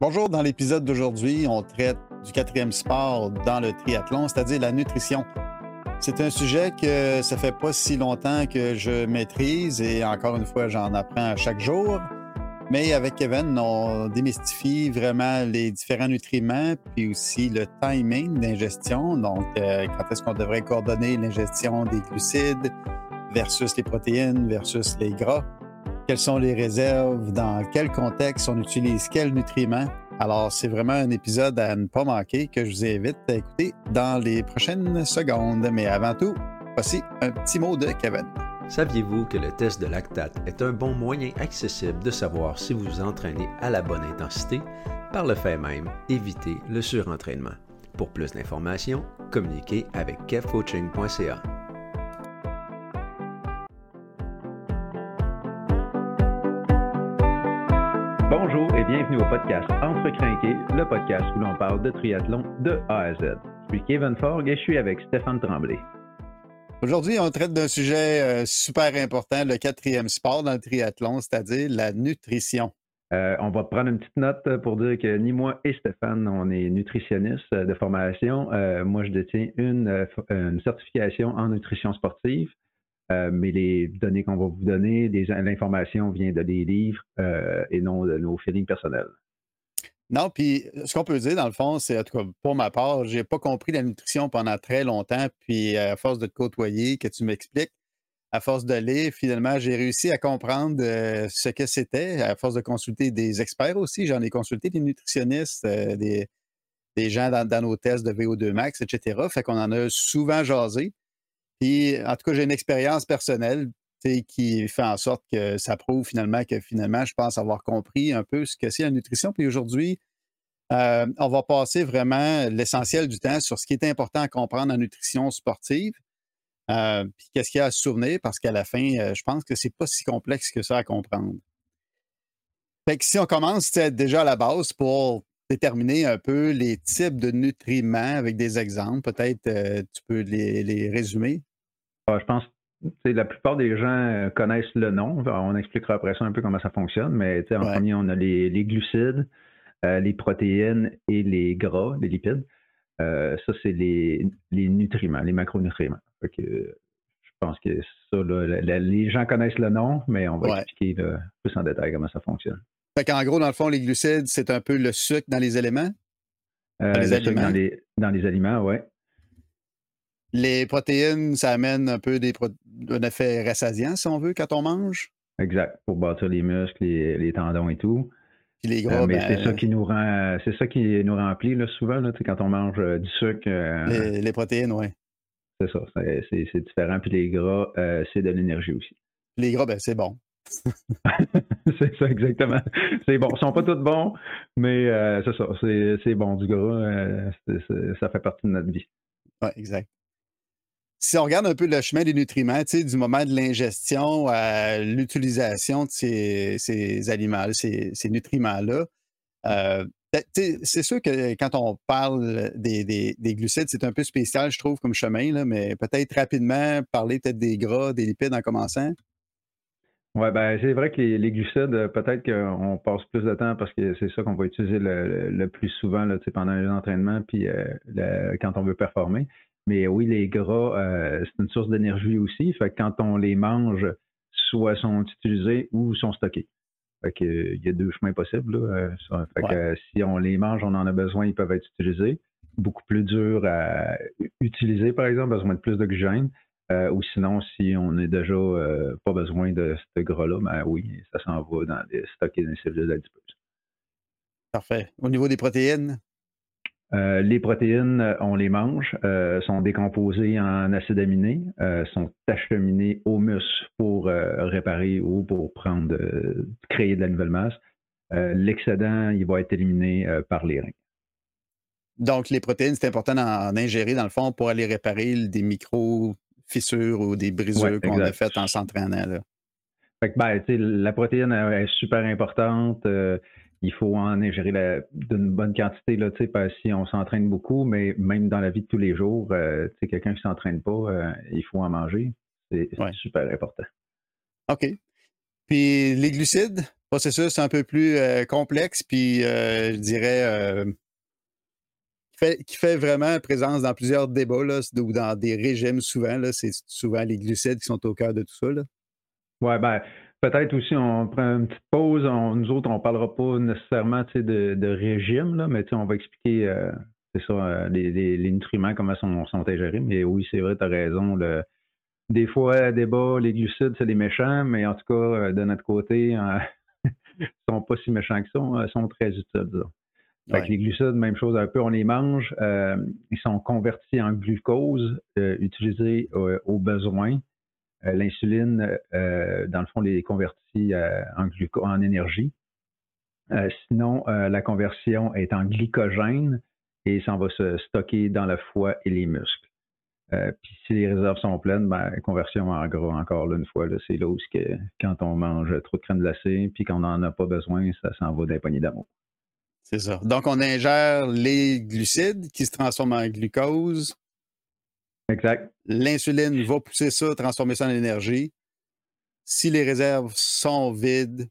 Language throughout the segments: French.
Bonjour, dans l'épisode d'aujourd'hui, on traite du quatrième sport dans le triathlon, c'est-à-dire la nutrition. C'est un sujet que ça fait pas si longtemps que je maîtrise et encore une fois, j'en apprends chaque jour. Mais avec Kevin, on démystifie vraiment les différents nutriments, puis aussi le timing d'ingestion. Donc, euh, quand est-ce qu'on devrait coordonner l'ingestion des glucides versus les protéines versus les gras quelles sont les réserves, dans quel contexte on utilise quels nutriments. Alors, c'est vraiment un épisode à ne pas manquer que je vous invite à écouter dans les prochaines secondes. Mais avant tout, voici un petit mot de Kevin. Saviez-vous que le test de lactate est un bon moyen accessible de savoir si vous vous entraînez à la bonne intensité? Par le fait même, évitez le surentraînement. Pour plus d'informations, communiquez avec kevcoaching.ca. Bonjour et bienvenue au podcast Entre Crinqués, le podcast où l'on parle de triathlon de A à Z. Je suis Kevin Forg et je suis avec Stéphane Tremblay. Aujourd'hui, on traite d'un sujet euh, super important, le quatrième sport dans le triathlon, c'est-à-dire la nutrition. Euh, on va prendre une petite note pour dire que ni moi et Stéphane, on est nutritionnistes de formation. Euh, moi, je détiens une, une certification en nutrition sportive. Euh, mais les données qu'on va vous donner, l'information vient de des livres euh, et non de nos feelings personnels. Non, puis ce qu'on peut dire, dans le fond, c'est, en tout cas, pour ma part, je n'ai pas compris la nutrition pendant très longtemps. Puis, à force de te côtoyer, que tu m'expliques, à force de lire, finalement, j'ai réussi à comprendre euh, ce que c'était, à force de consulter des experts aussi. J'en ai consulté des nutritionnistes, des, gens dans, dans, nos tests de VO2 max, etc. Fait qu'on en a souvent jasé. Puis, en tout cas, j'ai une expérience personnelle qui fait en sorte que ça prouve finalement que finalement, je pense avoir compris un peu ce que c'est la nutrition. Puis aujourd'hui, euh, on va passer vraiment l'essentiel du temps sur ce qui est important à comprendre en nutrition sportive. Euh, puis qu'est-ce qu'il y a à se souvenir, parce qu'à la fin, euh, je pense que c'est pas si complexe que ça à comprendre. Fait que si on commence déjà à la base pour déterminer un peu les types de nutriments avec des exemples, peut-être tu peux les résumer. Ah, je pense que la plupart des gens euh, connaissent le nom. On expliquera après ça un peu comment ça fonctionne, mais en premier, on a les, glucides, euh, les protéines et les gras, les lipides. Euh, ça, c'est les, nutriments, les macronutriments. je pense que ça, les gens connaissent le nom, mais on va expliquer plus en détail comment ça fonctionne. Fait en gros, dans le fond, les glucides, c'est un peu le sucre dans les éléments? Dans les, aliments. Dans les, dans les aliments, oui. Les protéines, ça amène un peu des un effet rassasiant, si on veut, quand on mange? Exact, pour bâtir les muscles, les, tendons et tout. Puis les gras, euh, mais c'est ça ben qui nous rend, c'est ça qui nous remplit là, souvent là, quand on mange euh, du sucre. Euh, les, protéines, oui. C'est ça, c'est différent. Puis les gras, c'est de l'énergie aussi. Les gras, ben c'est bon. c'est ça, exactement. C'est bon. Ils sont pas tous bons, mais c'est ça. C'est bon du gras. ça fait partie de notre vie. Oui, exact si on regarde un peu le chemin des nutriments, du moment de l'ingestion à l'utilisation de ces, aliments, ces, ces nutriments-là, euh, ben, c'est sûr que quand on parle des, glucides, c'est un peu spécial, je trouve, comme chemin, là, mais peut-être rapidement parler peut-être des gras, des lipides en commençant. Oui, ben c'est vrai que les, glucides, peut-être qu'on passe plus de temps parce que c'est ça qu'on va utiliser le, plus souvent là, pendant les entraînements puis euh, quand on veut performer. Mais oui, les gras, euh, c'est une source d'énergie aussi. Fait que quand on les mange, soit sont utilisés ou sont stockés. Fait que, il y a deux chemins possibles. Euh, fait que, si on les mange, on en a besoin, ils peuvent être utilisés. Beaucoup plus dur à utiliser, par exemple, besoin de plus d'oxygène. Euh, ou sinon, si on n'est déjà pas besoin de ce gras-là, ben oui, ça s'en va dans les stocker dans les cellules adipeuses. Parfait. Au niveau des protéines? Euh, les protéines, euh, on les mange, euh, sont décomposées en acides aminés, sont acheminées au muscle pour réparer ou pour prendre, créer de la nouvelle masse. L'excédent, il va être éliminé par les reins. Donc, les protéines, c'est important d'en ingérer, dans le fond, pour aller réparer des micro-fissures ou des brisures qu'on a faites en s'entraînant. Fait ben, la protéine est super importante il faut en ingérer d'une bonne quantité là, si on s'entraîne beaucoup, mais même dans la vie de tous les jours, euh, quelqu'un qui ne s'entraîne pas, euh, il faut en manger. C'est super important. OK. Puis les glucides, processus un peu plus complexe, puis je dirais qui fait, vraiment présence dans plusieurs débats là, ou dans des régimes souvent. C'est souvent les glucides qui sont au cœur de tout ça. Oui, ben, peut-être aussi, on prend une petite pause. nous autres, on ne parlera pas nécessairement de, de, régime, là, mais on va expliquer euh, c'est ça, euh, les, nutriments, comment sont, sont ingérés. Mais oui, c'est vrai, tu as raison. Le, des fois, débat, les glucides, c'est des méchants, mais en tout cas, euh, de notre côté, ils ne sont pas si méchants que ça. Ils sont très utiles, les glucides, même chose un peu, on les mange. Ils sont convertis en glucose, utilisés euh, au besoin. L'insuline, dans le fond, les convertit en, en énergie. sinon, la conversion est en glycogène et ça va se stocker dans le foie et les muscles. puis si les réserves sont pleines, ben, conversion en gras encore une fois, c'est là où que, quand on mange trop de crème glacée puis qu'on n'en a pas besoin, ça s'en va d'un poignet d'amour. C'est ça. Donc, on ingère les glucides qui se transforment en glucose. Exact. L'insuline va pousser ça, transformer ça en énergie. Si les réserves sont vides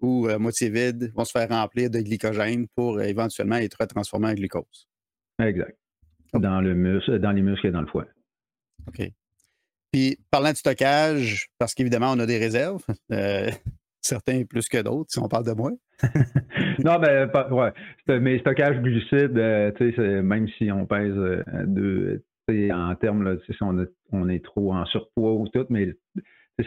ou à moitié vides, vont se faire remplir de glycogène pour éventuellement être transformés en glucose. Exact. Dans, le muscle, dans les muscles et dans le foie. OK. Puis, parlant de stockage, parce qu'évidemment, on a des réserves, euh, certains plus que d'autres, si on parle de moi. non, ben, pas, ouais. Mais stockage glucides, euh, même si on pèse euh, deux, en termes, là, si on, on, est trop en surpoids ou tout, mais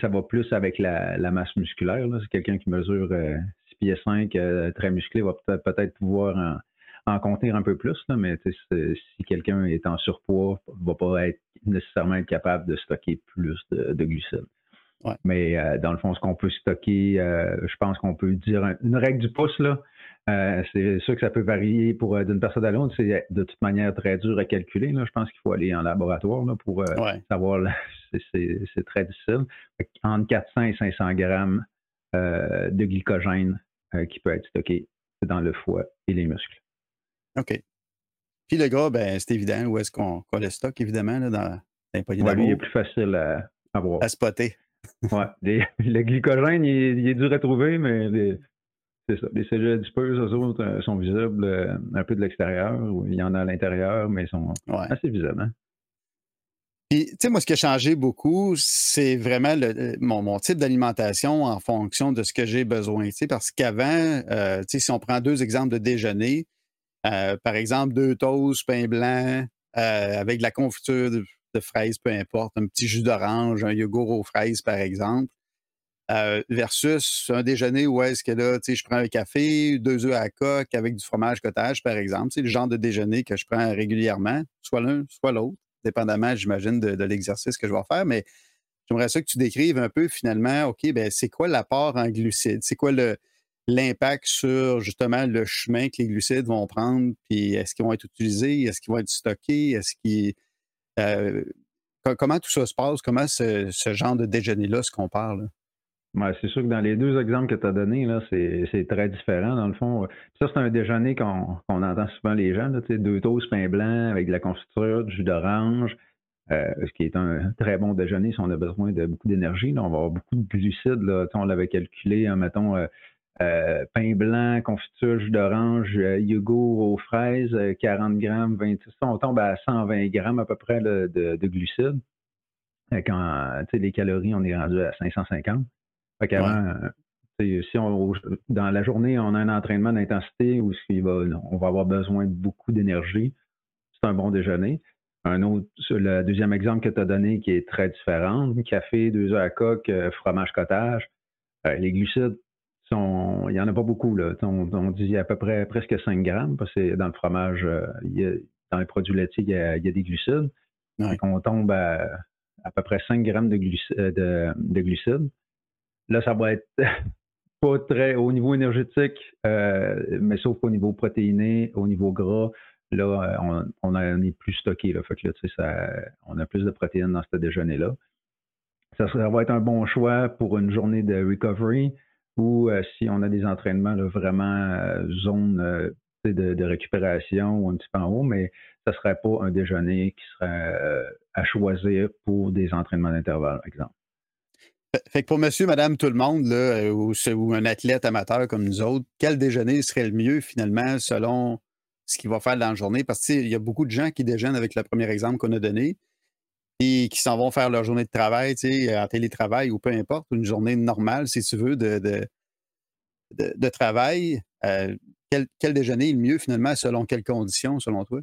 ça va plus avec la, masse musculaire. C'est quelqu'un qui mesure 6 euh, pieds 5, très musclé, va peut-être pouvoir en, contenir un peu plus, là, mais si quelqu'un est en surpoids, va pas être nécessairement être capable de stocker plus de glucides. Mais euh, dans le fond, ce qu'on peut stocker, euh, je pense qu'on peut dire une règle du pouce, là. Euh, c'est sûr que ça peut varier pour d'une personne à l'autre. C'est de toute manière très dur à calculer. Là. Je pense qu'il faut aller en laboratoire là, pour savoir. C'est très difficile. Entre 400 et 500 grammes de glycogène qui peut être stocké dans le foie et les muscles. OK. Puis le gras, ben, c'est évident. Où est-ce qu'on le stocke, évidemment, là, dans, les poignées ouais, il est plus facile. À spotter ouais. le glycogène, il est, dur à trouver, mais c'est ça. Les cellules adipeuses, eux autres, euh, sont visibles euh, un peu de l'extérieur. Il y en a à l'intérieur, mais ils sont assez visibles. Hein. Puis, tu sais, moi, ce qui a changé beaucoup, c'est vraiment mon, type d'alimentation en fonction de ce que j'ai besoin. Tu sais, parce qu'avant, euh, tu sais, si on prend deux exemples de déjeuner, par exemple, deux toasts, pain blanc, avec de la confiture de, de fraises, peu importe, un petit jus d'orange, un yogourt aux fraises, par exemple, euh, versus un déjeuner où est-ce que là, tu sais, je prends un café, deux œufs à coque avec du fromage cottage, par exemple. C'est le genre de déjeuner que je prends régulièrement, soit l'un, soit l'autre, dépendamment, j'imagine, de, l'exercice que je vais faire. Mais j'aimerais ça que tu décrives un peu, finalement, OK, ben c'est quoi l'apport en glucides? C'est quoi le, l'impact sur justement le chemin que les glucides vont prendre, puis est-ce qu'ils vont être utilisés, est-ce qu'ils vont être stockés, est-ce qu'ils euh, comment tout ça se passe? Comment ce, genre de déjeuner-là se compare? C'est sûr que dans les deux exemples que tu as donnés, c'est très différent dans le fond. Ça, c'est un déjeuner qu'on entend souvent les gens, deux toasts pain blanc avec de la confiture, du jus d'orange, euh, ce qui est un très bon déjeuner si on a besoin de beaucoup d'énergie. On va avoir beaucoup de glucides. Là. On l'avait calculé, hein, mettons, euh, euh, pain blanc, confiture, jus d'orange, yogourt aux fraises, 40 euh, grammes, 26. On tombe à 120 grammes à peu près de, de, glucides. Quand les calories, on est rendu à 550. Fait qu'avant, si on, dans la journée, on a un entraînement d'intensité où on va avoir besoin de beaucoup d'énergie, c'est un bon déjeuner. Un autre, le deuxième exemple que tu as donné qui est très différent, café, deux œufs à coque, fromage cottage. les glucides, il n'y en a pas beaucoup. Là. On, dit à peu près presque 5 grammes, parce que dans le fromage, euh, dans les produits laitiers, il y a, des glucides. on tombe à, à peu près 5 grammes de, euh, de, glucides. Là, ça va être pas très au niveau énergétique, euh, mais sauf qu'au niveau protéiné, au niveau gras, là, on, on, est plus stocké. Fait que là, on a plus de protéines dans ce déjeuner-là. Ça, va être un bon choix pour une journée de recovery ou euh, si on a des entraînements vraiment euh, zone euh, de, récupération ou un petit peu en haut, mais ça ne serait pas un déjeuner qui serait à choisir pour des entraînements d'intervalle, par exemple. Fait que pour monsieur, madame, tout le monde, là, ou, ou, un athlète amateur comme nous autres, quel déjeuner serait le mieux finalement selon ce qu'il va faire dans la journée? Parce qu'il y a beaucoup de gens qui déjeunent avec le premier exemple qu'on a donné et qui s'en vont faire leur journée de travail, en télétravail ou peu importe, une journée normale, si tu veux, de, de, travail. Euh, quel, déjeuner est le mieux finalement selon quelles conditions, selon toi?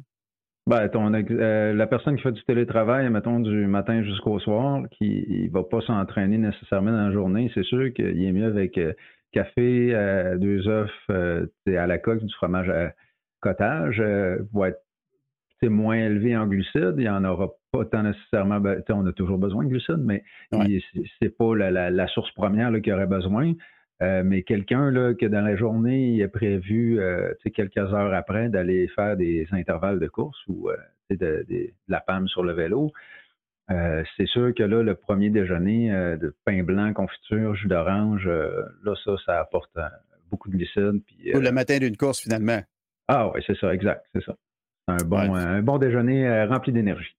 Ben, euh, la personne qui fait du télétravail, mettons du matin jusqu'au soir, qui ne va pas s'entraîner nécessairement dans la journée, c'est sûr qu'il est mieux avec euh, café, deux œufs à la coque, du fromage à cottage, va être moins élevé en glucides. Il n'y en aura pas tant nécessairement. Ben, on a toujours besoin de glucides, mais ce c'est pas la, source première qu'il aurait besoin. Euh, mais quelqu'un que dans la journée, il a prévu euh, quelques heures après d'aller faire des intervalles de course ou euh, de, la PAM sur le vélo, c'est sûr que là, le premier déjeuner de pain blanc, confiture, jus d'orange, là, ça, ça apporte beaucoup de glucides. Ou le matin d'une course, finalement. Ah oui, c'est ça, exact, c'est ça. Un bon, un bon déjeuner rempli d'énergie.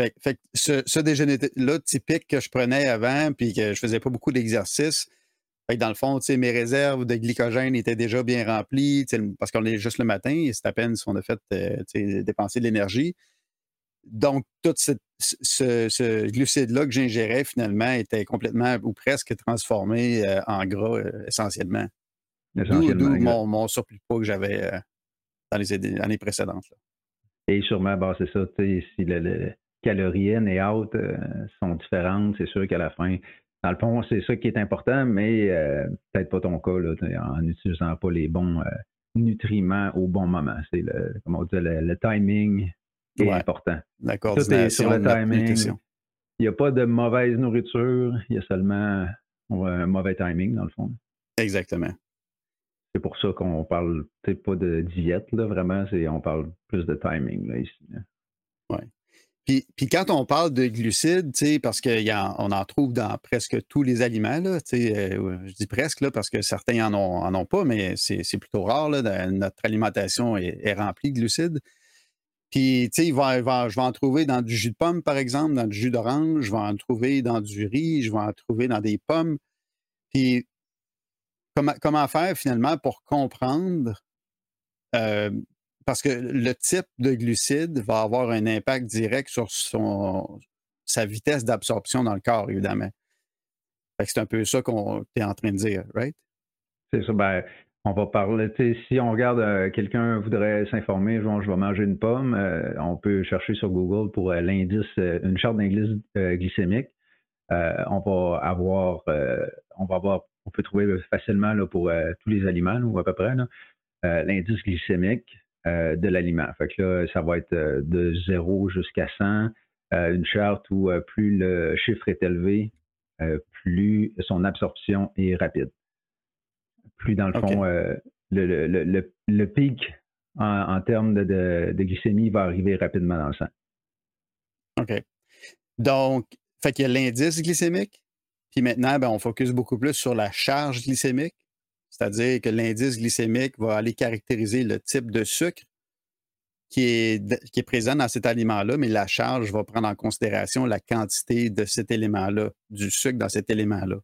Fait, fait, ce, ce déjeuner-là typique que je prenais avant, puis que je faisais pas beaucoup d'exercices, dans le fond, mes réserves de glycogène étaient déjà bien remplies parce qu'on est juste le matin et c'est à peine si on a fait euh, dépenser de l'énergie. Donc, tout ce, glucide-là que j'ingérais, finalement, était complètement ou presque transformé euh, en gras euh, essentiellement. D'où mon, surplus de poids que j'avais dans les années précédentes. Et sûrement, bah, c'est ça, si le, calories in et out sont différentes, c'est sûr qu'à la fin, dans le fond, c'est ça qui est important, mais euh, peut-être pas ton cas là, en n'utilisant pas les bons euh, nutriments au bon moment. C'est le, comment on dit, le, timing qui est important. D'accord. Tout est sur le timing. Il n'y a pas de mauvaise nourriture, il y a seulement un mauvais timing, dans le fond. Exactement. C'est pour ça qu'on parle pas de diète, là, vraiment, on parle plus de timing là, ici. Puis, quand on parle de glucides, parce qu'on en, en trouve dans presque tous les aliments, là, euh, je dis presque là, parce que certains en ont, pas, mais c'est plutôt rare. notre alimentation est, remplie de glucides. Puis, je vais en trouver dans du jus de pomme, par exemple, dans du jus d'orange, je vais en trouver dans du riz, je vais en trouver dans des pommes. Puis, comment, comment faire finalement pour comprendre euh, parce que le type de glucides va avoir un impact direct sur son, sa vitesse d'absorption dans le corps, évidemment. C'est un peu ça qu'on est en train de dire, right? C'est ça. Ben, on va parler, si on regarde, euh, quelqu'un voudrait s'informer, je vais manger une pomme, euh, on peut chercher sur Google pour euh, l'indice, une charte d'indice glycémique. on va avoir, on va avoir, on peut trouver facilement là, pour tous les aliments, ou à peu près, l'indice glycémique. Euh, de l'aliment. Fait que là, ça va être euh, de 0 jusqu'à 100, euh, une charte où plus le chiffre est élevé, plus son absorption est rapide. Plus dans le fond, le, pic en, termes de, glycémie va arriver rapidement dans le sang. OK. Donc, fait qu'il y a l'indice glycémique, puis maintenant, ben, on focus beaucoup plus sur la charge glycémique. C'est-à-dire que l'indice glycémique va aller caractériser le type de sucre qui est, qui est présent dans cet aliment-là, mais la charge va prendre en considération la quantité de cet élément-là, du sucre dans cet élément-là.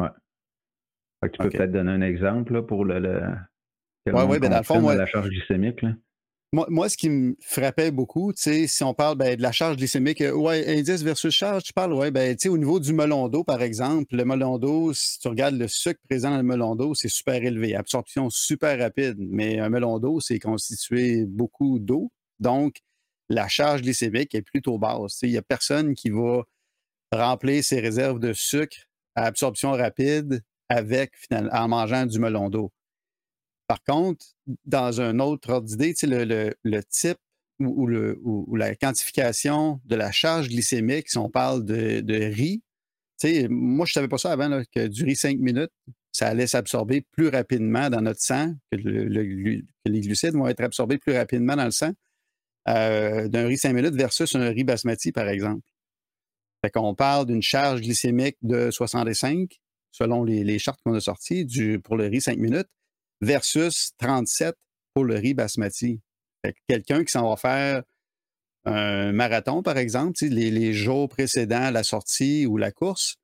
Oui. Tu peux peut-être donner un exemple pour le, le... Oui, oui, ben dans le fond, la charge glycémique. Là. Moi, ce qui me frappait beaucoup, si on parle ben, de la charge glycémique, euh, ouais, indice versus charge, tu parles, ouais, ben, au niveau du melon d'eau, par exemple, le melon d'eau, si tu regardes le sucre présent dans le melon d'eau, c'est super élevé, absorption super rapide, mais un melon d'eau, c'est constitué beaucoup d'eau, donc la charge glycémique est plutôt basse. Il n'y a personne qui va remplir ses réserves de sucre à absorption rapide avec, en mangeant du melon d'eau. Par contre, dans un autre ordre d'idée, le, le, type ou, le, ou, la quantification de la charge glycémique, si on parle de, de riz, moi, je ne savais pas ça avant, que du riz 5 minutes, ça allait s'absorber plus rapidement dans notre sang, que, les glucides vont être absorbés plus rapidement dans le sang euh, d'un riz 5 minutes versus un riz basmati, par exemple. Fait qu'on parle d'une charge glycémique de 65, selon les, les chartes qu'on a sorties, du, pour le riz 5 minutes versus 37 pour le riz basmati. Quelqu'un qui s'en va faire un marathon, par exemple, les, jours précédant la sortie ou la course,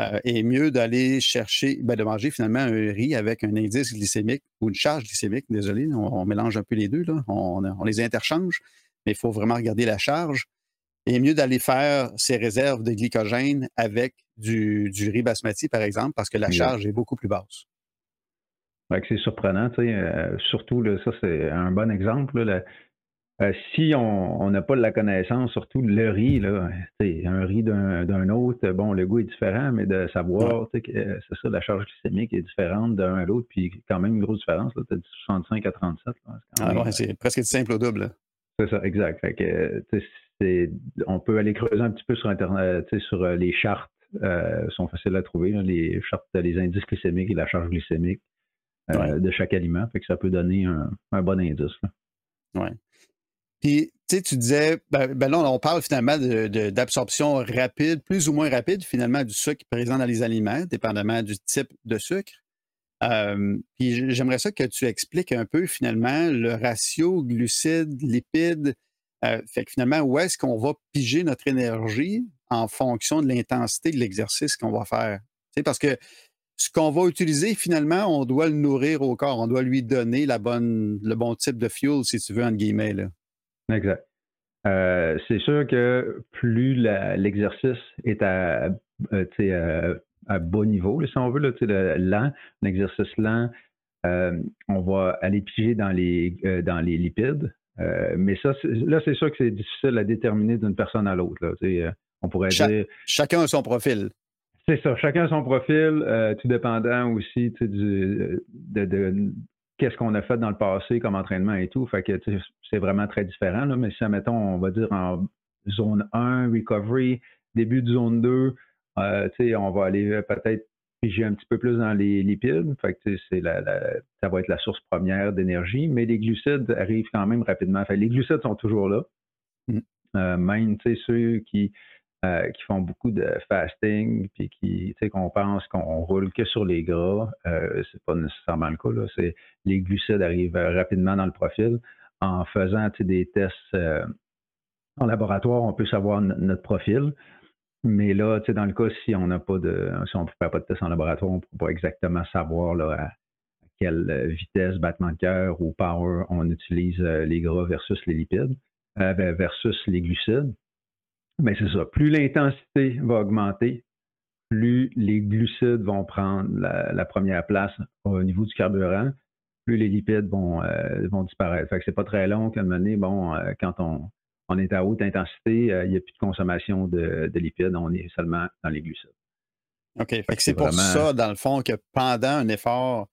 euh, est mieux d'aller chercher, ben, de manger finalement un riz avec un indice glycémique ou une charge glycémique, désolé, on, mélange un peu les deux, là. On, les interchange, mais il faut vraiment regarder la charge. Et mieux d'aller faire ses réserves de glycogène avec du, riz basmati, par exemple, parce que la charge est beaucoup plus basse. C'est surprenant, euh, surtout, ça c'est un bon exemple. Là, euh, si on n'a pas de la connaissance, surtout le riz, là, un riz d'un autre, bon, le goût est différent, mais de savoir, que c'est ça, la charge glycémique est différente d'un à l'autre, puis quand même une grosse différence, tu as dit 65 à 37. ah ouais, c'est presque du simple au double. C'est ça, exact. on peut aller creuser un petit peu sur Internet, sur euh, les chartes, euh, sont faciles à trouver, les chartes, les indices glycémiques et la charge glycémique de chaque aliment, fait que ça peut donner un, bon indice. Oui. Puis, tu sais, tu disais, ben, ben, là, on parle finalement d'absorption rapide, plus ou moins rapide, finalement, du sucre présent dans les aliments, dépendamment du type de sucre. puis j'aimerais ça que tu expliques un peu, finalement, le ratio glucides, lipides. Euh, fait que finalement, où est-ce qu'on va piger notre énergie en fonction de l'intensité de l'exercice qu'on va faire? sais, parce que ce qu'on va utiliser, finalement, on doit le nourrir au corps. On doit lui donner la bonne, le bon type de fuel, si tu veux, entre guillemets. Là. Exact. Euh, c'est sûr que plus l'exercice est à, euh, à, bas niveau, si on veut, là, le lent, un exercice lent, euh, on va aller piger dans les, dans les lipides. mais ça, là, c'est sûr que c'est difficile à déterminer d'une personne à l'autre. on pourrait dire. Chacun a son profil. C'est ça, chacun a son profil, tout dépendant aussi du, de, de, qu'est-ce qu'on a fait dans le passé comme entraînement et tout. Fait que c'est vraiment très différent. Là, mais si, mettons, on va dire en zone 1, recovery, début de zone 2, euh, on va aller euh, peut-être piger un petit peu plus dans les lipides. Fait que c'est la, ça va être la source première d'énergie, mais les glucides arrivent quand même rapidement. Fait les glucides sont toujours là. Mm. Euh, même ceux qui euh, qui font beaucoup de fasting, puis qui, tu sais, qu'on pense qu'on roule que sur les gras, euh, c'est pas nécessairement le cas. Là. C'est, les glucides arrivent rapidement dans le profil. En faisant des tests euh, en laboratoire, on peut savoir notre profil. Mais là, tu sais, dans le cas, si on n'a pas de, si on ne fait pas de test en laboratoire, on ne peut pas exactement savoir là, à, quelle vitesse, battement de cœur ou power on utilise les gras versus les lipides, versus les glucides. Mais c'est ça. Plus l'intensité va augmenter, plus les glucides vont prendre la, première place au niveau du carburant, plus les lipides vont, euh, vont disparaître. Fait que c'est pas très long qu'à un moment donné, bon, euh, quand on, on, est à haute intensité, euh, il n'y a plus de consommation de, lipides, on est seulement dans les glucides. OK. Fait, que c'est pour ça, dans le fond, que pendant un effort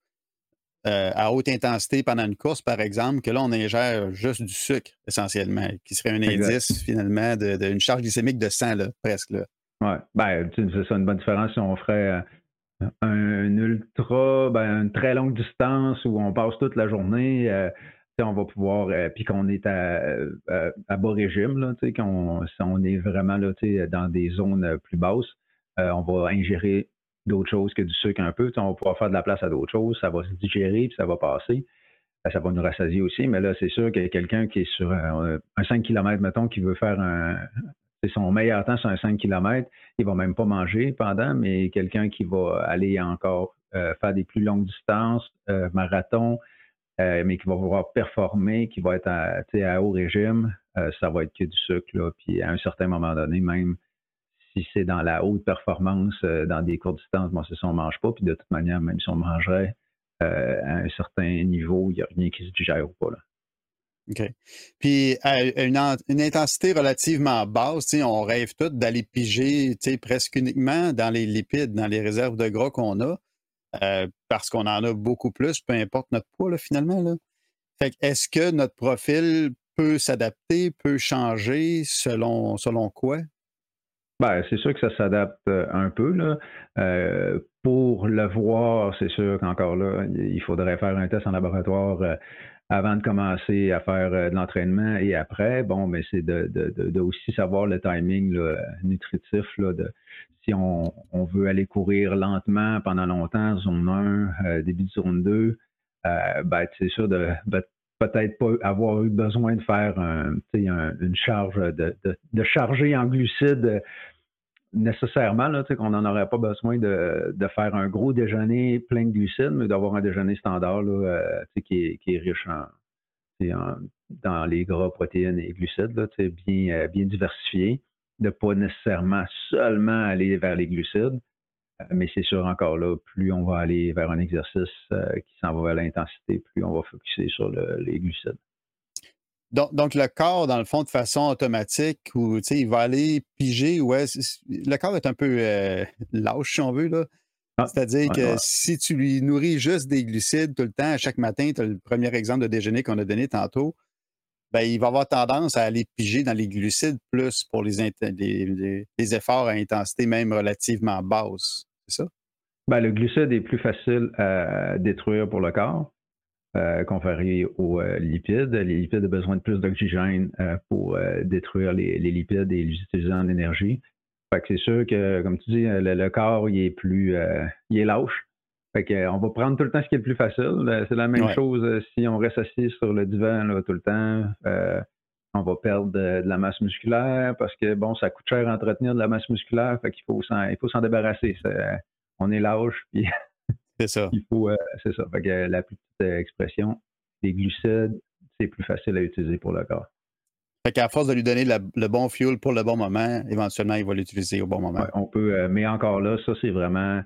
euh, à haute intensité pendant une course, par exemple, que là, on ingère juste du sucre, essentiellement, qui serait un indice, finalement, d'une charge glycémique de 100, là, presque. Là. Oui, ben, c'est ça une bonne différence si on ferait euh, un, ultra, ben, une très longue distance où on passe toute la journée. Euh, on va pouvoir, puis qu'on est à, bas régime, là, qu'on, si on est vraiment là, dans des zones plus basses, on va ingérer d'autres choses que du sucre un peu. On va pouvoir faire de la place à d'autres choses, ça va se digérer, puis ça va passer. Ben, ça va nous rassasier aussi, mais là, c'est sûr a quelqu'un qui est sur un, 5 km, mettons, qui veut faire un. C'est son meilleur temps sur un 5 km, il va même pas manger pendant, mais quelqu'un qui va aller encore euh, faire des plus longues distances, euh, marathon, euh, mais qui va vouloir performer, qui va être à, à haut régime, ça va être que du sucre. Là, puis à un certain moment donné, même si c'est dans la haute performance, euh, dans des courtes distances, bon, c'est ça, on ne mange pas. Puis de toute manière, même si on mangerait euh, à un certain niveau, il n'y a rien qui se digère ou pas. Là. OK. Puis à une, intensité relativement basse, on rêve tout d'aller piger presque uniquement dans les lipides, dans les réserves de gras qu'on a, euh, parce qu'on en a beaucoup plus, peu importe notre poids finalement. Là. Fait est-ce que notre profil peut s'adapter, peut changer selon, selon quoi? Ben, c'est sûr que ça s'adapte euh, un peu. Là. Euh, pour le voir, c'est sûr qu'encore là, il faudrait faire un test en laboratoire euh, avant de commencer à faire de l'entraînement et après. Bon, mais c'est de, aussi savoir le timing nutritif là, de si on, veut aller courir lentement pendant longtemps, zone 1, début de zone 2, ben, c'est sûr de peut-être pas avoir eu besoin de faire un, une charge, de, charger en glucides nécessairement qu'on n'en aurait pas besoin de, faire un gros déjeuner plein de glucides, mais d'avoir un déjeuner standard là, qui, est, riche en, dans les gras, protéines et glucides, là, bien, diversifié, de pas nécessairement seulement aller vers les glucides. Mais c'est sûr, encore là, plus on va aller vers un exercice qui s'en va vers l'intensité, plus on va focuser sur les glucides. Donc, le corps, dans le fond, de façon automatique, où il va aller piger, ouais, le corps est un peu euh, lâche, si on veut. là. Ah, C'est-à-dire que si tu lui nourris juste des glucides tout le temps, à chaque matin, tu as le premier exemple de déjeuner qu'on a donné tantôt, ben, il va avoir tendance à aller piger dans les glucides plus pour les, les, efforts à intensité même relativement basse. C'est ça? Ben, le glucide est plus facile à détruire pour le corps euh, comparé aux euh, lipides. Les lipides ont besoin de plus d'oxygène euh, pour détruire les, lipides et les utiliser en énergie. c'est sûr que, comme tu dis, le, corps il est plus il est lâche. Fait on va prendre tout le temps ce qui est le plus facile. C'est la même chose si on reste assis sur le divan tout le temps. On va perdre de, la masse musculaire parce que bon, ça coûte cher à entretenir de la masse musculaire. Fait qu'il faut s'en, il faut s'en débarrasser. on est lâche, puis c'est ça. Il faut, c'est ça. Fait la petite expression, les glucides, c'est plus facile à utiliser pour le corps. Fait qu'à force de lui donner le bon fuel pour le bon moment, éventuellement, il va l'utiliser au bon moment. on peut, euh, mais encore là, ça, c'est vraiment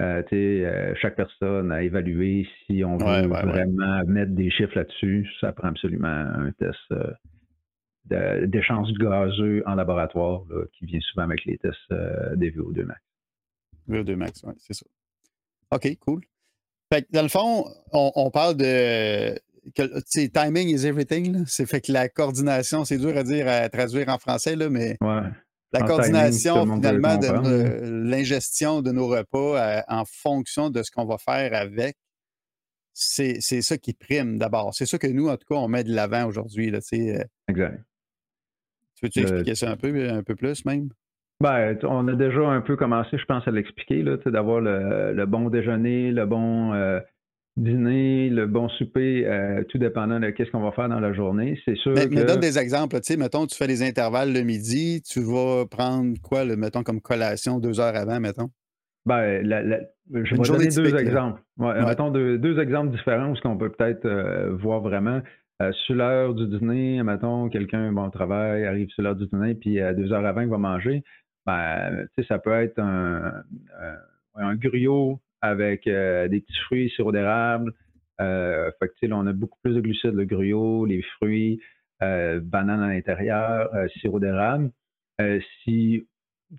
euh, euh, chaque personne à évaluer si on veut vraiment mettre des chiffres là-dessus. Ça prend absolument un test d'échange gazeux en laboratoire qui vient souvent avec les tests des VO2 max. VO2 max, oui, c'est ça. OK, cool. Fait dans le fond, on, parle de. Que, timing is everything. C'est fait que la coordination, c'est dur à dire, à traduire en français, là, mais la coordination, finalement, de l'ingestion de nos repas euh, en fonction de ce qu'on va faire avec, c'est ça qui prime d'abord. C'est ça que nous, en tout cas, on met de l'avant aujourd'hui. Euh. Exact. Tu veux-tu expliquer ça un peu, un peu plus même? Ben, on a déjà un peu commencé, je pense, à l'expliquer, d'avoir le, bon déjeuner, le bon euh, dîner, le bon souper, euh, tout dépendant de qu'est-ce qu'on va faire dans la journée. C'est sûr. Mais, donne des exemples. Tu sais, mettons, tu fais des intervalles le midi, tu vas prendre quoi, le, mettons, comme collation deux heures avant, mettons? Ben, je vais donner deux exemples. Mettons deux, exemples différents où ce qu'on peut peut-être euh, voir vraiment. Sur l'heure du dîner, mettons, quelqu'un bon travail, arrive sur l'heure du dîner, puis deux heures avant, il va manger ben, ça peut être un, un, avec euh, des petits fruits, sirop d'érable. Euh, fait on a beaucoup plus de glucides, le gruau, les fruits, euh, bananes à l'intérieur, euh, sirop d'érable. si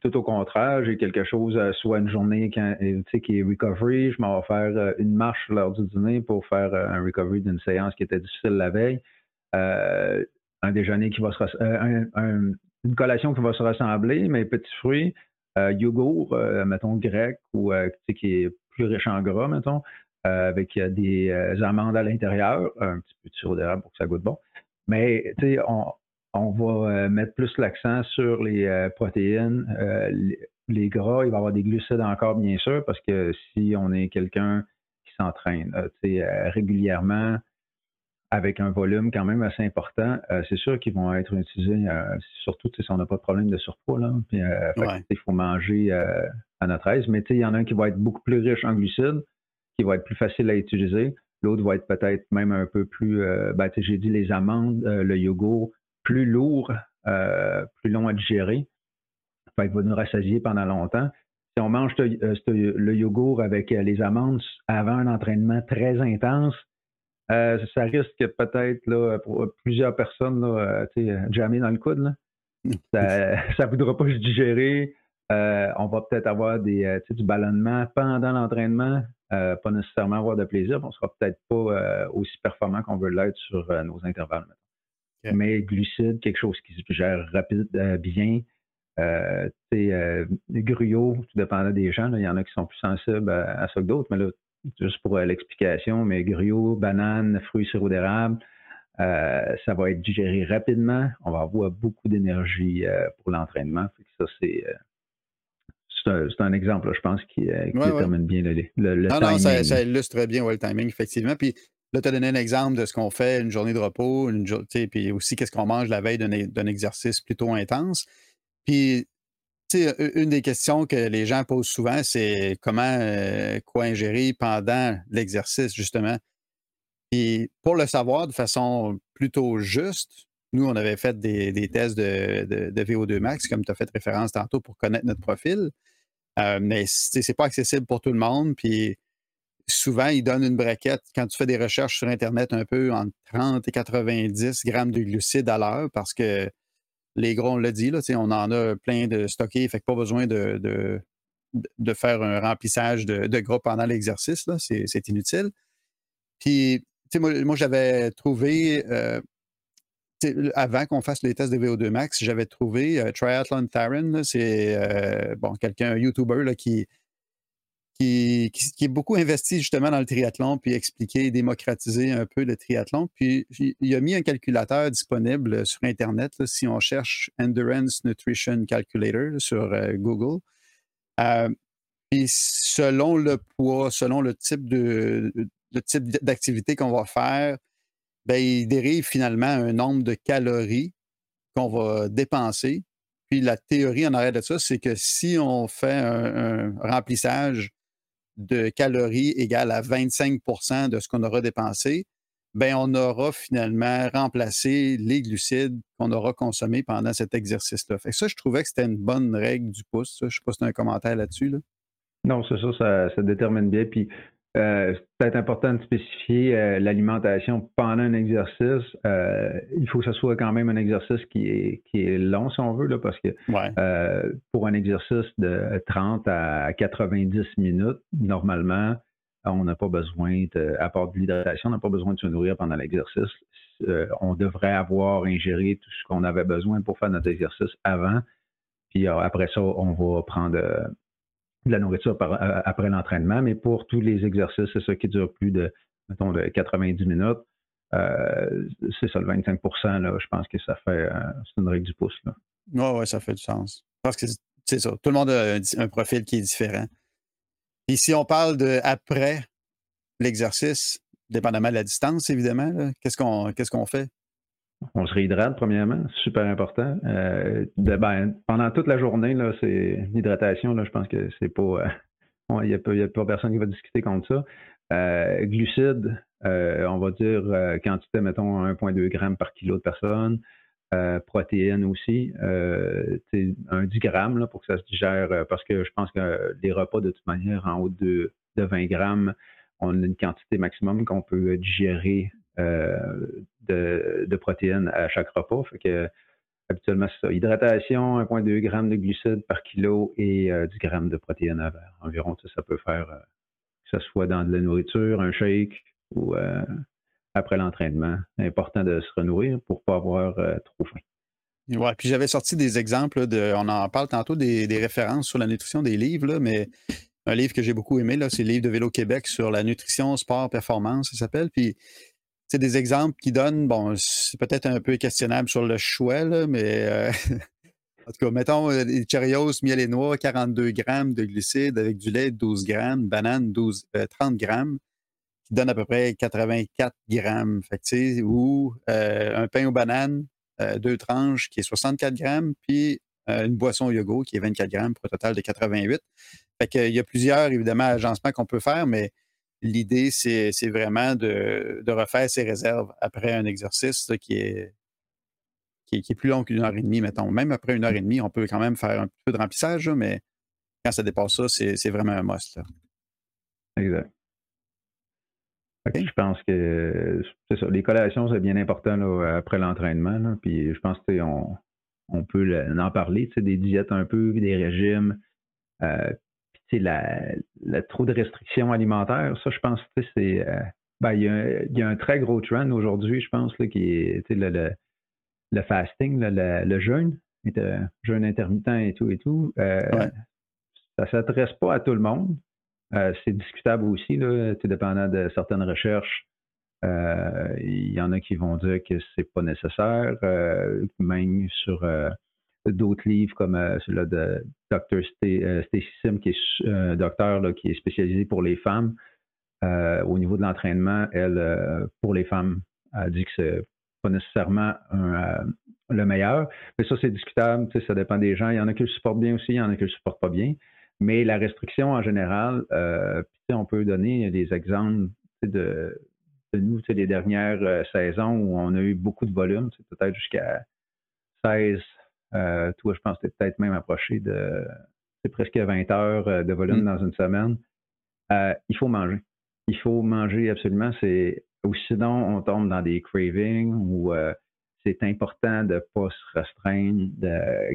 tout au contraire, j'ai quelque chose, soit une journée qui, qui est recovery, je m'en vais faire une marche lors du dîner pour faire un recovery d'une séance qui était difficile la veille. un déjeuner qui va se un, une collation qui va se ressembler, mais petits fruits, euh, yogourt, euh, mettons grec, ou euh, qui est plus riche en gras, mettons, avec des amandes à l'intérieur, un petit peu de sirop d'érable pour que ça goûte bon. Mais on, on va mettre plus l'accent sur les protéines, les, gras, il va y avoir des glucides encore, bien sûr, parce que si on est quelqu'un qui s'entraîne régulièrement, avec un volume quand même assez important, euh, c'est sûr qu'ils vont être utilisés, euh, surtout si on n'a pas de problème de surpoids. Là, euh, il faut manger à notre aise. Mais il y en a un qui va être beaucoup plus riche en glucides, qui va être plus facile à utiliser. L'autre va être peut-être même un peu plus, ben, j'ai dit les amandes, le yogourt, plus lourd, plus long à digérer. il va nous rassasier pendant longtemps. Si on mange le yogourt avec les amandes avant un entraînement très intense, euh, ça risque peut-être là, pour plusieurs personnes, là, euh, jamais dans le coude. Ça ne voudra pas se digérer. Euh, on va peut-être avoir des, du ballonnement pendant l'entraînement, pas nécessairement avoir de plaisir. On ne sera peut-être pas aussi performant qu'on veut l'être sur nos intervalles. Mais glucides, quelque chose qui se digère rapide, bien. Euh, gruyots, tout dépendant des gens. Il y en a qui sont plus sensibles à, à ça que d'autres, mais là, juste pour euh, l'explication, mais gruau, banane, fruits, sirop d'érable, euh, ça va être digéré rapidement. On va avoir beaucoup d'énergie euh, pour l'entraînement. Ça, c'est c'est un, exemple, je pense, qui, détermine bien le, le, timing. Non, ça, illustre très bien le timing, effectivement. Puis là, tu as donné un exemple de ce qu'on fait une journée de repos, puis aussi qu'est-ce qu'on mange la veille d'un exercice plutôt intense. Puis une des questions que les gens posent souvent, c'est comment quoi ingérer pendant l'exercice, justement. Et pour le savoir de façon plutôt juste, nous, on avait fait des, tests de, VO2 max, comme tu as fait référence tantôt, pour connaître notre profil. Euh, mais ce n'est pas accessible pour tout le monde. Puis souvent, ils donnent une braquette quand tu fais des recherches sur Internet un peu entre 30 et 90 grammes de glucides à l'heure parce que les gros, on l'a dit, on en a plein de stockés, fait que pas besoin de, de, faire un remplissage de, de gras pendant l'exercice. C'est inutile. Puis, moi, moi j'avais trouvé euh, avant qu'on fasse les tests de VO2 max, j'avais trouvé euh, Triathlon Theron. C'est euh, bon, quelqu'un, un YouTuber qui, qui, est beaucoup investi justement dans le triathlon, puis expliquer, démocratiser un peu le triathlon. Puis il a mis un calculateur disponible sur Internet si on cherche Endurance Nutrition Calculator sur euh, Google. puis selon le poids, selon le type de, le type d'activité qu'on va faire, ben, il dérive finalement un nombre de calories qu'on va dépenser. Puis la théorie en arrière de ça, c'est que si on fait un, remplissage de calories égal à 25% de ce qu'on aura dépensé, ben on aura finalement remplacé les glucides qu'on aura consommés pendant cet exercice-là. Fait ça, je trouvais que c'était une bonne règle du pouce. Je ne sais pas si tu un commentaire là-dessus. Là. Non, c'est ça, ça, ça, détermine bien. Puis euh, c'est peut-être important de spécifier euh, l'alimentation pendant un exercice. Euh, il faut que ce soit quand même un exercice qui est, qui est long, si on veut, là, parce que pour un exercice de 30 à 90 minutes, normalement, on n'a pas besoin, de, à part de l'hydratation, on n'a pas besoin de se nourrir pendant l'exercice. on devrait avoir ingéré tout ce qu'on avait besoin pour faire notre exercice avant. Puis après ça, on va prendre de la nourriture euh, après l'entraînement, mais pour tous les exercices, c'est ça qui dure plus de, mettons, de 90 minutes. Euh, c'est ça, le 25 là, je pense que ça fait euh, c'est une règle du pouce. Oui, oui, ça fait du sens. Parce que c'est ça. Tout le monde a un, profil qui est différent. Et si on parle de après l'exercice, dépendamment de la distance, évidemment, qu'est-ce qu'on fait? On se réhydrate, premièrement, super important. Euh, ben, pendant toute la journée, c'est l'hydratation, je pense que c'est pas. Il n'y a, pas personne qui va discuter contre ça. Euh, glucides, euh, on va dire quantité, mettons, 1,2 g par kilo de personne. protéines aussi, un 10 grammes pour que ça se digère, parce que je pense que les repas, de toute manière, en haut de, de 20 grammes, on a une quantité maximum qu'on peut digérer euh, de, protéines à chaque repas. Fait que, habituellement, c'est ça. Hydratation, 1,2 g de glucides par kilo et 10 euh, g de protéines à verre. Environ, ça, ça peut faire euh, que ce soit dans de la nourriture, un shake ou après l'entraînement. Important de se renourrir pour ne pas avoir trop faim. Oui, puis j'avais sorti des exemples de. On en parle tantôt des, références sur la nutrition des livres, mais un livre que j'ai beaucoup aimé, c'est le livre de Vélo Québec sur la nutrition, sport, performance, ça s'appelle. Puis c'est des exemples qui donnent, bon, c'est peut-être un peu questionnable sur le choix, mais euh, en tout cas, mettons les euh, Cheerios, miel et noix, 42 grammes de glucides avec du lait, 12 grammes, banane, 12, 30 euh, grammes, qui donne à peu près 84 grammes. Fait ou un pain aux bananes, deux tranches, qui est 64 grammes, puis une boisson yogourt qui est 24 grammes pour un total de 88. Fait qu'il y a plusieurs, évidemment, agencements qu'on peut faire, mais l'idée, c'est vraiment de, refaire ses réserves après un exercice qui, est, qui, est, plus long qu'une heure et demie, mettons. Même après une heure et demie, on peut quand même faire un peu de remplissage, mais quand ça dépasse ça, c'est vraiment un must. Exact. Je pense que c'est ça. Les collations, c'est bien important après l'entraînement. Puis je pense qu'on on peut en parler, des diètes un peu, des régimes. Euh, la, la, trop de restrictions alimentaires, ça, je pense que c'est. Euh, ben, il, y a, il, y a, un très gros trend aujourd'hui, je pense, là, qui est le, le, le, fasting, le, le, jeûne, le jeûne intermittent et tout et tout. Euh, ça ne s'adresse pas à tout le monde. Euh, c'est discutable aussi, là, dépendant de certaines recherches. il y en a qui vont dire que c'est pas nécessaire, même sur d'autres livres comme euh, celui de Dr. Euh, Stacy Sim, qui est un docteur qui est spécialisé pour les femmes. Euh, au niveau de l'entraînement, elle, pour les femmes, a dit que c'est pas nécessairement le meilleur. Mais ça, c'est discutable, ça dépend des gens. Il y en a qui le supportent bien aussi, il y en a qui le supportent pas bien. Mais la restriction en général, on peut donner des exemples de, nous, les dernières saisons où on a eu beaucoup de volume, peut-être jusqu'à 16, euh, toi, je pense que peut-être même approché de presque 20 heures euh, de volume mm. dans une semaine. il faut manger. Il faut manger absolument. C'est ou sinon on tombe dans des cravings ou c'est important de ne pas se restreindre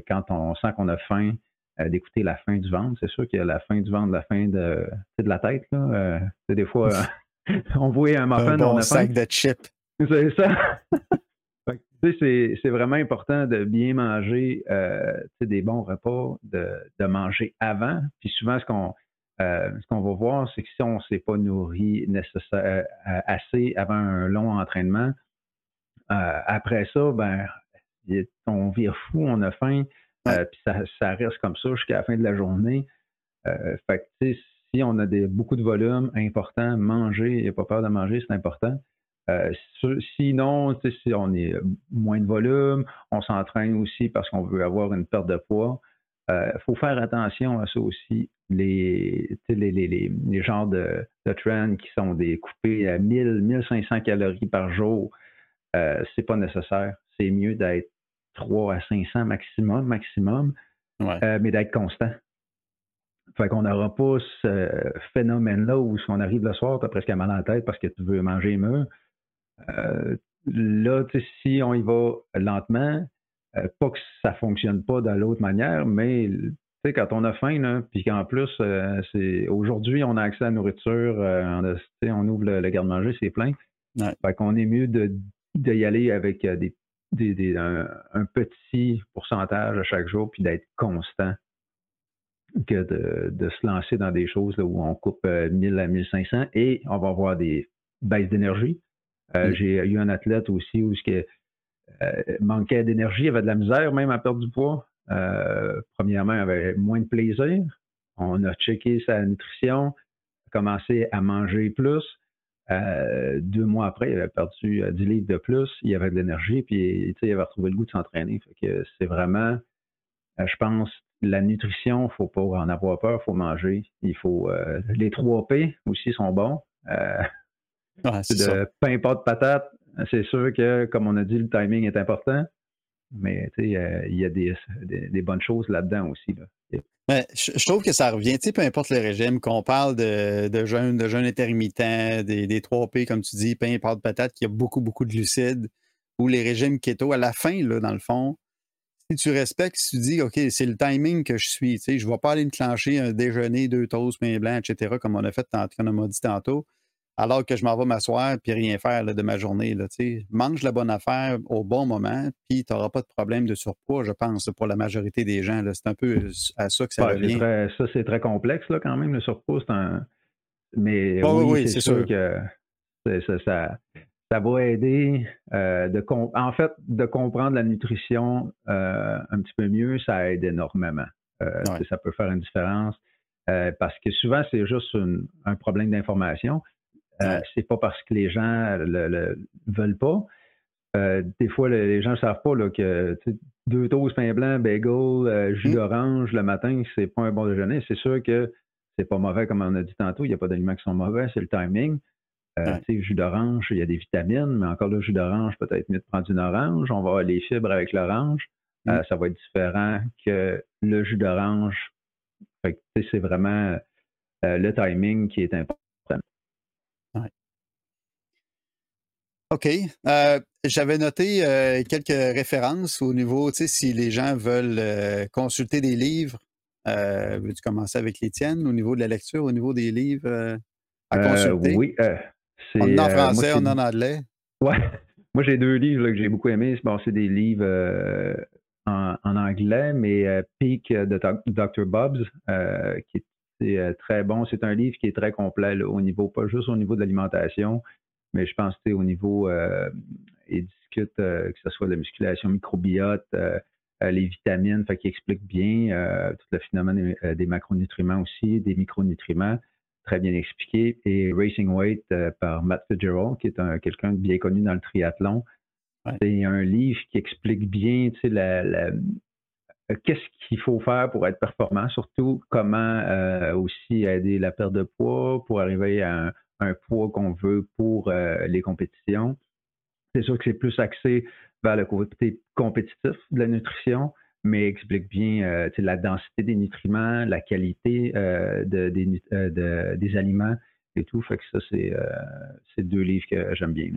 quand on sent qu'on a faim, d'écouter la faim du ventre. C'est sûr qu'il y a la faim du ventre, la faim de, de la tête. Là. des fois, on voit un muffin, un sac de chips. C'est ça. c'est vraiment important de bien manger euh, des bons repas, de, manger avant. Puis souvent, ce qu'on euh, va voir, c'est que si on ne s'est pas nourri nécessaire, euh, assez avant un long entraînement, après ça, ben, on vire fou, on a faim, puis ça, reste comme ça jusqu'à la fin de la journée. fait que, si on a des, beaucoup de volume important, manger, il n'y a pas peur de manger, c'est important. Euh, sinon, si on est moins de volume, on s'entraîne aussi parce qu'on veut avoir une perte de poids. Il euh, faut faire attention à ça aussi. Les, les, les, les genres de, de trends qui sont des coupés à 1000, 1500 calories par jour, euh, c'est pas nécessaire. C'est mieux d'être 3 à 500 maximum, maximum, euh, mais d'être constant. Fait qu'on n'aura pas ce phénomène-là où si on arrive le soir, tu as presque mal à la tête parce que tu veux manger mûr. Euh, là, si on y va lentement, euh, pas que ça ne fonctionne pas de l'autre manière, mais quand on a faim, puis qu'en plus, euh, c'est aujourd'hui, on a accès à la nourriture, on, on, ouvre le, garde-manger, c'est plein. Fait qu'on est mieux de, y aller avec des, des, un, un, petit pourcentage à chaque jour, puis d'être constant que de, se lancer dans des choses où on coupe 1000 euh, à 1500 et on va avoir des baisses d'énergie. Euh, mm. J'ai eu un athlète aussi où il euh, manquait d'énergie, avait de la misère même à perdre du poids. premièrement, il avait moins de plaisir. On a checké sa nutrition, commencé à manger plus. deux mois après, il avait perdu 10 livres de plus, il avait de l'énergie, puis il avait retrouvé le goût de s'entraîner. c'est vraiment, je pense, la nutrition, il ne faut pas en avoir peur, il faut manger. Il faut euh, les trois P aussi sont bons. Euh, de pain, pâte, patate. C'est sûr que, comme on a dit, le timing est important, mais euh, il y a des, bonnes choses là-dedans aussi. je, trouve que ça revient, peu importe le régime, qu'on parle de, de, jeûne, de jeûne intermittent, des, des 3 P, comme tu dis, pain, pâte, patate, qui a beaucoup, beaucoup de glucides, ou les régimes keto, à la fin, là, dans le fond, si tu respectes, si tu dis, OK, c'est le timing que je suis, tu sais, je ne vais pas aller me clencher un déjeuner, deux toasts, pain blanc, etc., comme on a fait comme on m'a dit tantôt, alors que je m'en vais m'asseoir puis rien faire de ma journée. Là, mange la bonne affaire au bon moment, puis tu n'auras pas de problème de surpoids, je pense, pour la majorité des gens. C'est un peu à ça que ça revient. ça, c'est très complexe là, quand même, le surpoids. C'est un... Mais oui, c'est sûr, que ça, ça va aider euh, de en fait de comprendre la nutrition euh, un petit peu mieux, ça aide énormément. Euh, ça peut faire une différence parce que souvent c'est juste un problème d'information. C'est pas parce que les gens le, le veulent pas. des fois, les gens ne savent pas là, que deux toasts pain blanc, bagel, jus mmh. d'orange le matin, c'est pas un bon déjeuner. C'est sûr que c'est pas mauvais comme on a dit tantôt. Il n'y a pas d'aliments qui sont mauvais, c'est le timing. Euh, jus d'orange, il y a des vitamines, mais encore le jus d'orange, peut-être mieux de prendre une orange. On va avoir les fibres avec l'orange. Euh, mm. ça va être différent que le jus d'orange. C'est vraiment euh, le timing qui est important. OK. J'avais noté quelques références au niveau, tu sais, si les gens veulent consulter des livres. Veux-tu commencer avec les tiennes au niveau de la lecture, au niveau des livres à consulter? oui. On en euh, français, on en anglais. Ouais. Moi, j'ai deux livres que j'ai beaucoup aimés. Bon, c'est des livres euh, en, anglais, mais euh, Peak de Dr. Bob's, qui est très bon. C'est un livre qui est très complet au niveau, pas juste au niveau de l'alimentation, mais je pense que au niveau, il discute que ce soit de la musculation microbiote, les vitamines, fait qui explique bien tout le phénomène des macronutriments aussi, des micronutriments très bien expliqué, et Racing Weight euh, par Matt Fitzgerald, qui est quelqu'un de bien connu dans le triathlon. C'est un livre qui explique bien la, qu'est-ce qu'il faut faire pour être performant, surtout comment aussi aider la perte de poids pour arriver à un, poids qu'on veut pour les compétitions. C'est sûr que c'est plus axé vers le côté compétitif de la nutrition, mais explique bien euh, la densité des nutriments, la qualité euh, euh, des, aliments et tout. Ça, c'est deux livres que j'aime bien.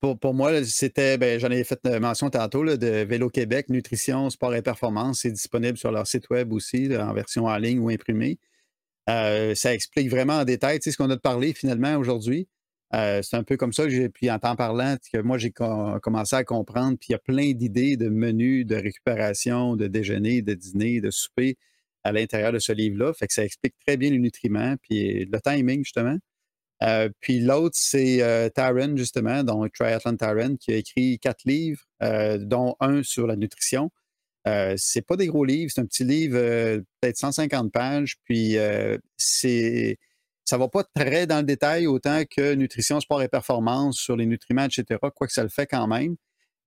Pour, moi, c'était, ben, j'en ai fait mention tantôt de Vélo Québec, Nutrition, Sport et Performance. C'est disponible sur leur site web aussi, en version en ligne ou imprimée. Ça explique vraiment en détail ce qu'on a parlé finalement aujourd'hui. Euh, c'est un peu comme ça que puis en temps parlant, que moi, j'ai commencé à comprendre, puis il y a plein d'idées de menus, de récupération, de déjeuner, de dîner, de souper à l'intérieur de ce livre-là. Fait que ça explique très bien les nutriments, puis le timing, justement. Euh, puis l'autre, c'est euh, Taron, justement, donc Triathlon Taron, qui a écrit quatre livres, dont un sur la nutrition. C'est pas des gros livres, c'est un petit livre, peut-être 150 pages, puis c'est ça va pas très dans le détail autant que nutrition, sport et performance sur les nutriments, etc., quoique ça le fait quand même,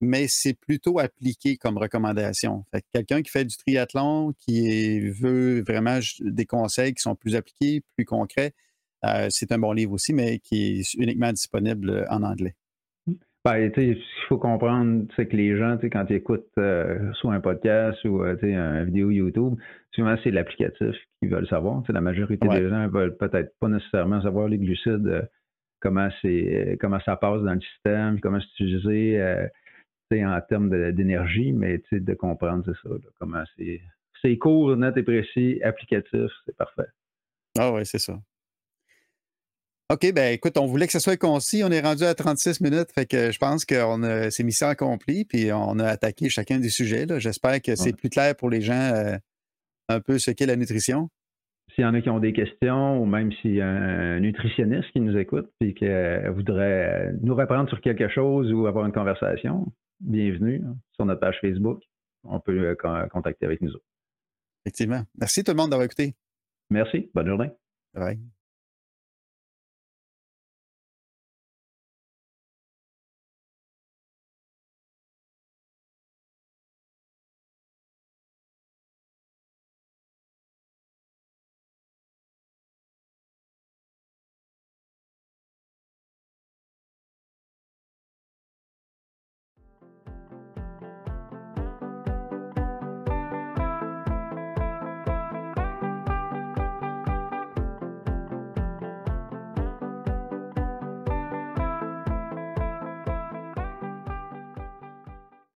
mais c'est plutôt appliqué comme recommandation. quelqu'un qui fait du triathlon, qui veut vraiment des conseils qui sont plus appliqués, plus concrets, euh, c'est un bon livre aussi, mais qui est uniquement disponible en anglais. Ben, ce qu'il faut comprendre, c'est que les gens, quand ils écoutent euh, soit un podcast ou euh, une vidéo YouTube, souvent c'est l'applicatif qu'ils veulent savoir. la majorité des gens veulent peut-être pas nécessairement savoir les glucides, euh, comment c'est comment ça passe dans le système, comment c'est utilisé en termes d'énergie, mais de comprendre, c'est ça, comment c'est. C'est court, net et précis, applicatif, c'est parfait. Ah oui, c'est ça. OK, ben écoute, on voulait que ce soit concis. On est rendu à 36 minutes, fait que je pense que c'est mission accomplie, puis on a attaqué chacun des sujets. J'espère que c'est plus clair pour les gens euh, un peu ce qu'est la nutrition. S'il y en a qui ont des questions, ou même s'il y a un nutritionniste qui nous écoute et qui euh, voudrait euh, nous reprendre sur quelque chose ou avoir une conversation, bienvenue hein, sur notre page Facebook. On peut contacter avec nous autres. Effectivement. Merci tout le monde d'avoir écouté. Merci. Bonne journée. Bye.